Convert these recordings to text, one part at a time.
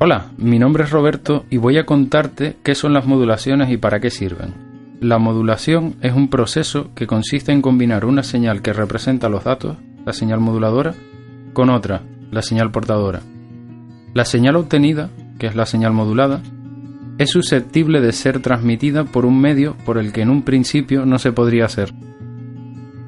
Hola, mi nombre es Roberto y voy a contarte qué son las modulaciones y para qué sirven. La modulación es un proceso que consiste en combinar una señal que representa los datos, la señal moduladora, con otra, la señal portadora. La señal obtenida, que es la señal modulada, es susceptible de ser transmitida por un medio por el que en un principio no se podría hacer.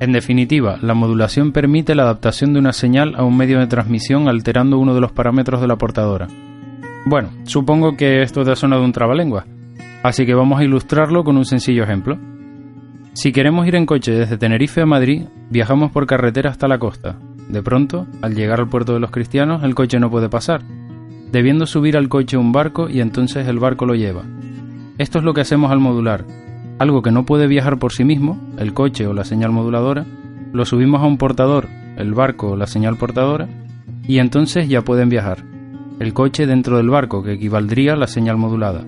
En definitiva, la modulación permite la adaptación de una señal a un medio de transmisión alterando uno de los parámetros de la portadora. Bueno, supongo que esto te ha sonado un trabalengua, así que vamos a ilustrarlo con un sencillo ejemplo. Si queremos ir en coche desde Tenerife a Madrid, viajamos por carretera hasta la costa. De pronto, al llegar al puerto de los cristianos, el coche no puede pasar, debiendo subir al coche un barco y entonces el barco lo lleva. Esto es lo que hacemos al modular. Algo que no puede viajar por sí mismo, el coche o la señal moduladora, lo subimos a un portador, el barco o la señal portadora, y entonces ya pueden viajar el coche dentro del barco, que equivaldría a la señal modulada.